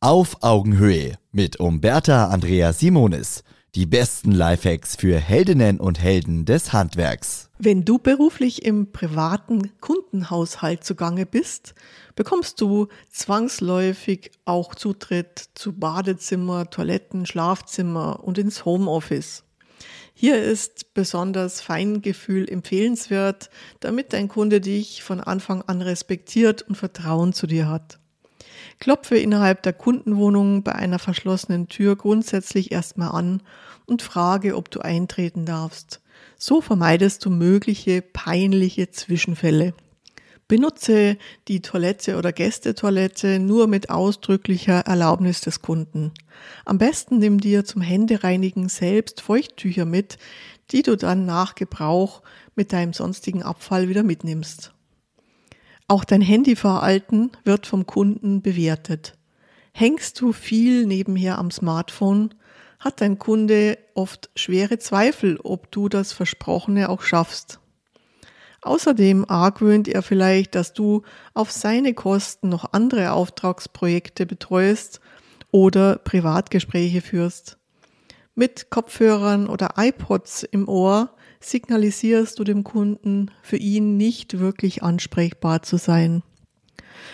Auf Augenhöhe mit Umberta Andrea Simonis. Die besten Lifehacks für Heldinnen und Helden des Handwerks. Wenn du beruflich im privaten Kundenhaushalt zugange bist, bekommst du zwangsläufig auch Zutritt zu Badezimmer, Toiletten, Schlafzimmer und ins Homeoffice. Hier ist besonders Feingefühl empfehlenswert, damit dein Kunde dich von Anfang an respektiert und Vertrauen zu dir hat. Klopfe innerhalb der Kundenwohnung bei einer verschlossenen Tür grundsätzlich erstmal an und frage, ob du eintreten darfst. So vermeidest du mögliche peinliche Zwischenfälle. Benutze die Toilette oder Gästetoilette nur mit ausdrücklicher Erlaubnis des Kunden. Am besten nimm dir zum Händereinigen selbst Feuchttücher mit, die du dann nach Gebrauch mit deinem sonstigen Abfall wieder mitnimmst. Auch dein Handyverhalten wird vom Kunden bewertet. Hängst du viel nebenher am Smartphone, hat dein Kunde oft schwere Zweifel, ob du das Versprochene auch schaffst. Außerdem argwöhnt er vielleicht, dass du auf seine Kosten noch andere Auftragsprojekte betreust oder Privatgespräche führst. Mit Kopfhörern oder iPods im Ohr signalisierst du dem Kunden, für ihn nicht wirklich ansprechbar zu sein.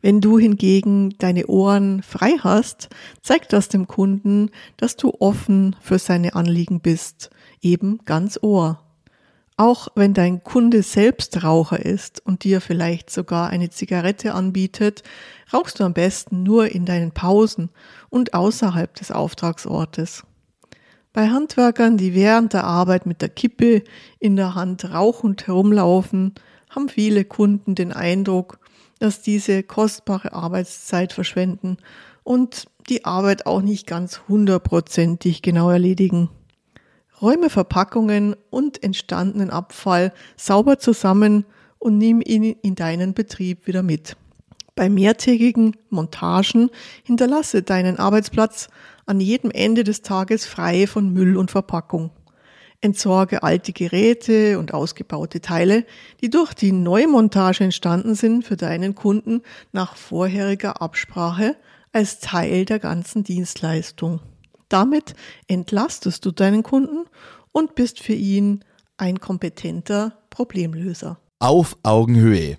Wenn du hingegen deine Ohren frei hast, zeigt das dem Kunden, dass du offen für seine Anliegen bist, eben ganz Ohr. Auch wenn dein Kunde selbst Raucher ist und dir vielleicht sogar eine Zigarette anbietet, rauchst du am besten nur in deinen Pausen und außerhalb des Auftragsortes. Bei Handwerkern, die während der Arbeit mit der Kippe in der Hand rauchend herumlaufen, haben viele Kunden den Eindruck, dass diese kostbare Arbeitszeit verschwenden und die Arbeit auch nicht ganz hundertprozentig genau erledigen. Räume Verpackungen und entstandenen Abfall sauber zusammen und nimm ihn in deinen Betrieb wieder mit. Bei mehrtägigen Montagen hinterlasse deinen Arbeitsplatz an jedem Ende des Tages frei von Müll und Verpackung. Entsorge alte Geräte und ausgebaute Teile, die durch die Neumontage entstanden sind, für deinen Kunden nach vorheriger Absprache als Teil der ganzen Dienstleistung. Damit entlastest du deinen Kunden und bist für ihn ein kompetenter Problemlöser. Auf Augenhöhe